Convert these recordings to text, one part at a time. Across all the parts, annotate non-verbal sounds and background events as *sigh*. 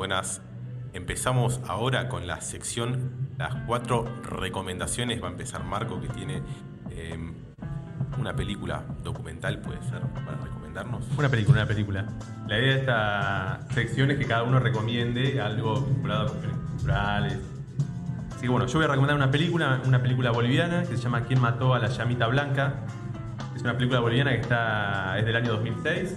Buenas. Empezamos ahora con la sección, las cuatro recomendaciones. Va a empezar Marco, que tiene eh, una película documental, puede ser, para recomendarnos. Una película, una película. La idea de esta sección es que cada uno recomiende algo vinculado a culturales. Así que bueno, yo voy a recomendar una película, una película boliviana que se llama ¿Quién mató a la llamita blanca? Es una película boliviana que está, es del año 2006.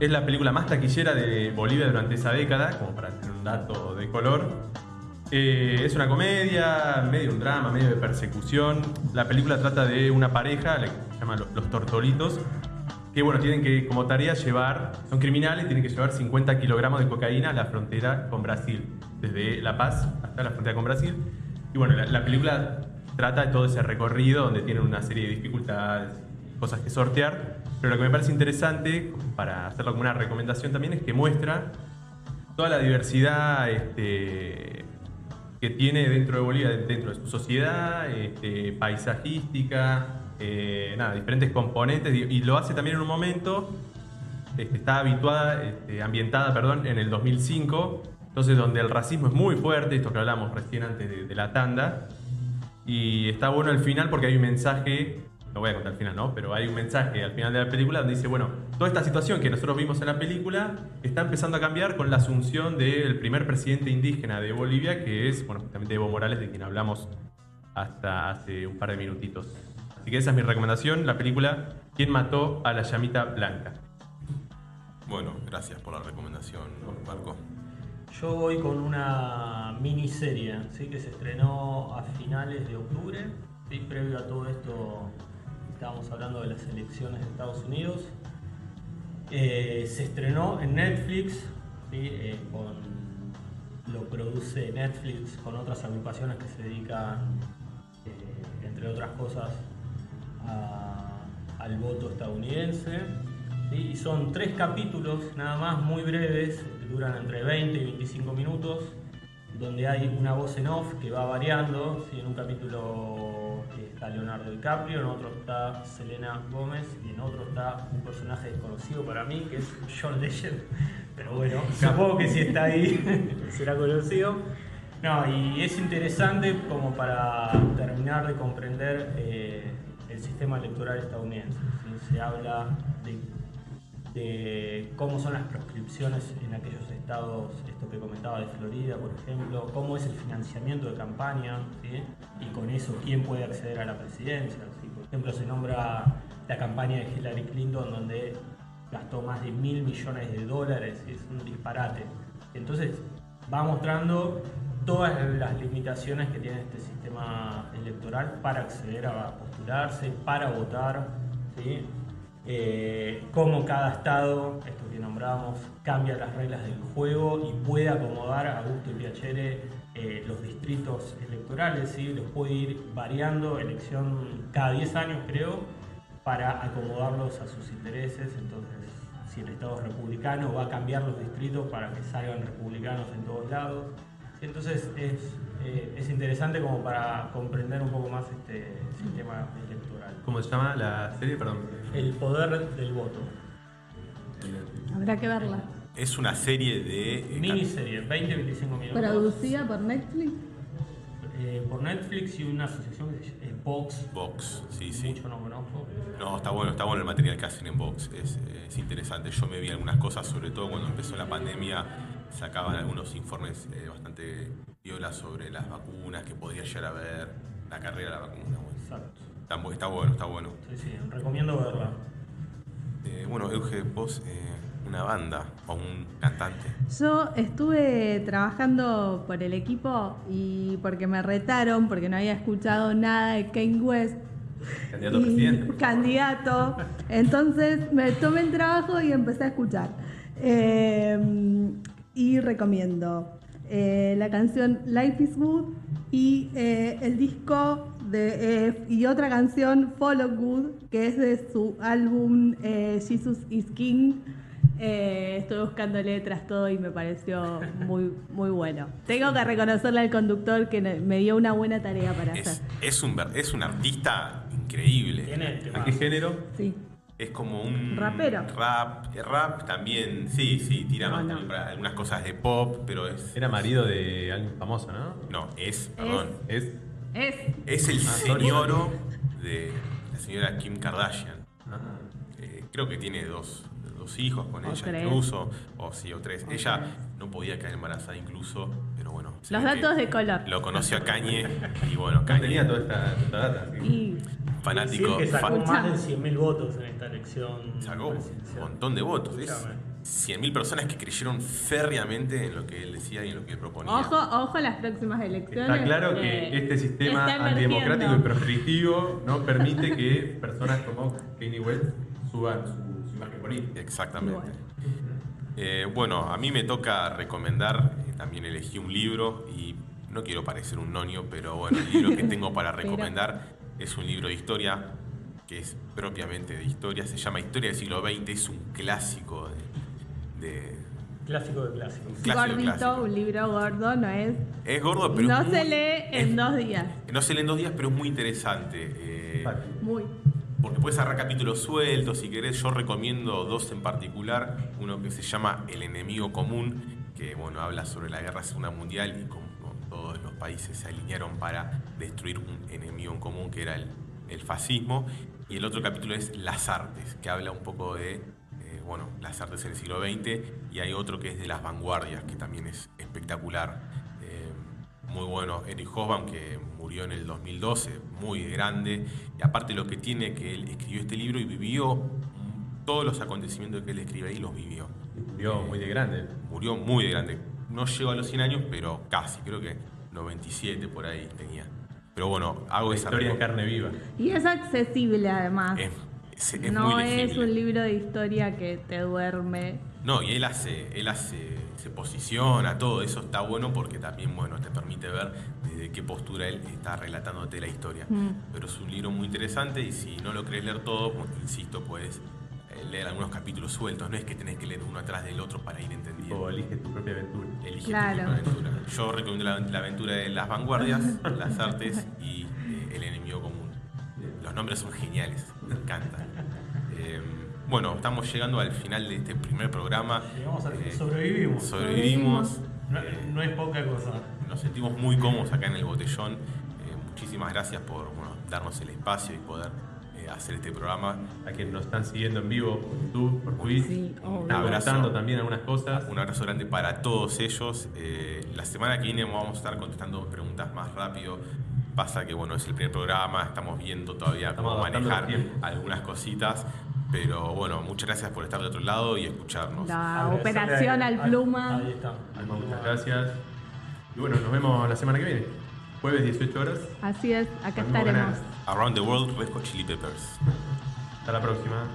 Es la película más taquillera de Bolivia durante esa década, como para tener un dato de color. Eh, es una comedia, medio un drama, medio de persecución. La película trata de una pareja, la que se llama Los, Tortolitos, que bueno, tienen que como tarea llevar, son criminales, tienen que llevar 50 kilogramos de cocaína a la frontera con Brasil, desde La Paz hasta la frontera con Brasil. Y bueno, la, la película trata de todo ese recorrido donde tienen una serie de dificultades, cosas que sortear, pero lo que me parece interesante, para hacerlo como una recomendación también, es que muestra toda la diversidad este, que tiene dentro de Bolivia, dentro de su sociedad, este, paisajística, eh, nada, diferentes componentes, y lo hace también en un momento, este, está habituada, ambientada perdón, en el 2005, entonces donde el racismo es muy fuerte, esto que hablamos recién antes de, de la tanda, y está bueno el final porque hay un mensaje, no voy a contar el final, ¿no? Pero hay un mensaje al final de la película donde dice, bueno, toda esta situación que nosotros vimos en la película está empezando a cambiar con la asunción del primer presidente indígena de Bolivia, que es, bueno, justamente Evo Morales, de quien hablamos hasta hace un par de minutitos. Así que esa es mi recomendación, la película ¿Quién mató a la llamita blanca? Bueno, gracias por la recomendación, Marco. Yo voy con una miniserie ¿sí? que se estrenó a finales de octubre. ¿sí? Previo a todo esto, estábamos hablando de las elecciones de Estados Unidos. Eh, se estrenó en Netflix, ¿sí? Eh, lo produce Netflix con otras agrupaciones que se dedican, eh, entre otras cosas, al voto estadounidense. Y son tres capítulos nada más muy breves, duran entre 20 y 25 minutos, donde hay una voz en off que va variando. En un capítulo está Leonardo DiCaprio, en otro está Selena Gómez y en otro está un personaje desconocido para mí, que es John Legend. Pero bueno, supongo que si está ahí *laughs* será conocido. No, y es interesante como para terminar de comprender eh, el sistema electoral estadounidense. Se habla de, de cómo son las proscripciones en aquellos estados, esto que comentaba de Florida, por ejemplo, cómo es el financiamiento de campaña, ¿sí? y con eso quién puede acceder a la presidencia. Por ejemplo, se nombra la campaña de Hillary Clinton, donde gastó más de mil millones de dólares, es un disparate. Entonces, va mostrando todas las limitaciones que tiene este sistema electoral para acceder a postularse, para votar. Eh, cómo cada estado, esto que nombramos, cambia las reglas del juego y puede acomodar a gusto y piacere eh, los distritos electorales, ¿sí? los puede ir variando, elección cada 10 años creo, para acomodarlos a sus intereses. Entonces, si el Estado es republicano, va a cambiar los distritos para que salgan republicanos en todos lados. Entonces, es, eh, es interesante como para comprender un poco más este sistema electoral. ¿Cómo se llama la serie? Perdón. El poder del voto. Habrá que verla. Es una serie de... eh, Miniserie, 20-25 minutos. Producida por Netflix. Eh, por Netflix y una asociación que se llama Vox. Vox, sí, sí. Mucho no conozco. No, está bueno, está bueno el material que hacen en Vox, es, es interesante. Yo me vi algunas cosas, sobre todo cuando empezó la pandemia, sacaban algunos informes eh, bastante violas sobre las vacunas que podría llegar a haber, la carrera de la vacuna. Bueno, Exacto. está, bu- está bueno, está bueno. Sí, sí, recomiendo verla. Eh, bueno, Euge, vos, eh, una banda o un cantante. Yo estuve trabajando por el equipo y porque me retaron, porque no había escuchado nada de Kane West. Candidato a presidente. Candidato. *laughs* Entonces me tomé el trabajo y empecé a escuchar. Eh, y recomiendo eh, la canción Life is Good y eh, el disco de, eh, y otra canción Follow Good, que es de su álbum eh, Jesus is King. Eh, estoy buscando letras, todo y me pareció muy, muy bueno. Tengo que reconocerle al conductor que me dio una buena tarea para Es, hacer. es, un, es un artista increíble. Tiene ¿A qué género? Sí. Es como un Rapero. Rap, rap también, sí, sí, tira No, más no. también para algunas cosas de pop, pero es. Era marido de alguien famoso, ¿no? No, es, perdón. Es. Es. Es el Ah, señoro de la señora Kim Kardashian. Ah, Eh, creo que tiene dos, dos hijos con O ella tres. incluso, o sí, o tres. Ella no podía caer embarazada incluso, pero bueno. Los datos de color. Lo conoció a Kanye y bueno, no Kanye, tenía toda esta, esta data. sí. Y fanático, que sacó más de 100.000 votos en esta elección. sacó un montón de votos. Es Escúchame. 100.000 personas que creyeron férreamente en lo que él decía y en lo que él proponía. ojo, ojo a las próximas elecciones. Está claro que este sistema antidemocrático y proscriptivo no permite que personas como Kanye West suban su, su imagen política. Exactamente. Bueno. Eh, bueno, a mí me toca recomendar, eh, también elegí un libro y no quiero parecer un nonio, pero bueno, el libro que tengo para *laughs* recomendar es un libro de historia, que es propiamente de historia, se llama Historia del siglo XX, es un clásico de... de- Clásico de clásicos. clásico, Gordito, clásico. un libro gordo, no es. es gordo, pero... No se muy- lee en es- dos días. No se lee en dos días, pero es muy interesante. eh, Muy. porque puedes agarrar capítulos sueltos si querés. Yo recomiendo dos en particular. Uno que se llama El enemigo común, que bueno, habla sobre la guerra segunda mundial y cómo todos los países se alinearon para destruir un enemigo en común que era el, el fascismo. Y el otro capítulo es Las artes, que habla un poco de eh, bueno, las artes en el siglo XX. Y hay otro que es de las vanguardias, que también es espectacular. Eh, muy bueno, Eric Hobsbawm, que murió en el 2012, muy grande. Y aparte lo que tiene que él escribió este libro y vivió todos los acontecimientos que él escribe ahí, los vivió. Murió muy de grande. Murió muy de grande. No llegó a los 100 años, pero casi, creo que 97 por ahí tenía. Pero bueno, hago La esa historia en reco- carne viva. Y es accesible además. Es, es- es no muy es un libro de historia que te duerme. No, y él hace, él hace, se posiciona, todo eso está bueno porque también, bueno, te permite ver desde qué postura él está relatándote la historia. Mm. Pero es un libro muy interesante y si no lo querés leer todo, pues, insisto, puedes leer algunos capítulos sueltos, no es que tenés que leer uno atrás del otro para ir entendiendo. O elige tu propia aventura. Elige Claro. tu propia aventura. Yo recomiendo la, la aventura de las vanguardias, las artes y eh, el enemigo común. Los nombres son geniales, me encantan. Eh, bueno, estamos llegando al final de este primer programa. Llegamos a- Eh, sobrevivimos. Sobrevivimos. No, Eh, no es poca cosa. nos sentimos muy cómodos acá en el botellón. Eh, muchísimas gracias por bueno, darnos el espacio y poder eh, hacer este programa. A quienes nos están siguiendo en vivo por YouTube, por Twitch. Sí, comentando también algunas cosas. Un abrazo grande para todos ellos. Eh, la semana que viene vamos a estar contestando preguntas más rápido. Pasa que bueno, es el primer programa, estamos viendo todavía Estamos cómo manejar algunas cositas. Pero bueno, muchas gracias por estar de otro lado y escucharnos. La operación al pluma. Ahí está. Alma, muchas gracias. Y bueno, nos vemos la semana que viene. Jueves 18 horas. Así es, acá estaremos. Around the World, Red Hot Chili Peppers. *laughs* Hasta la próxima.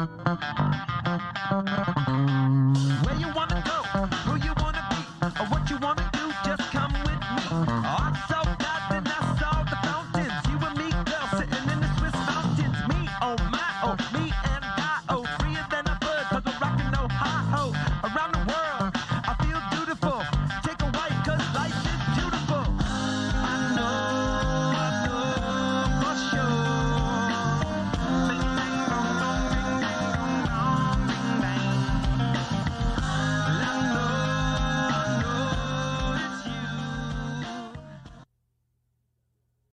Uh-huh.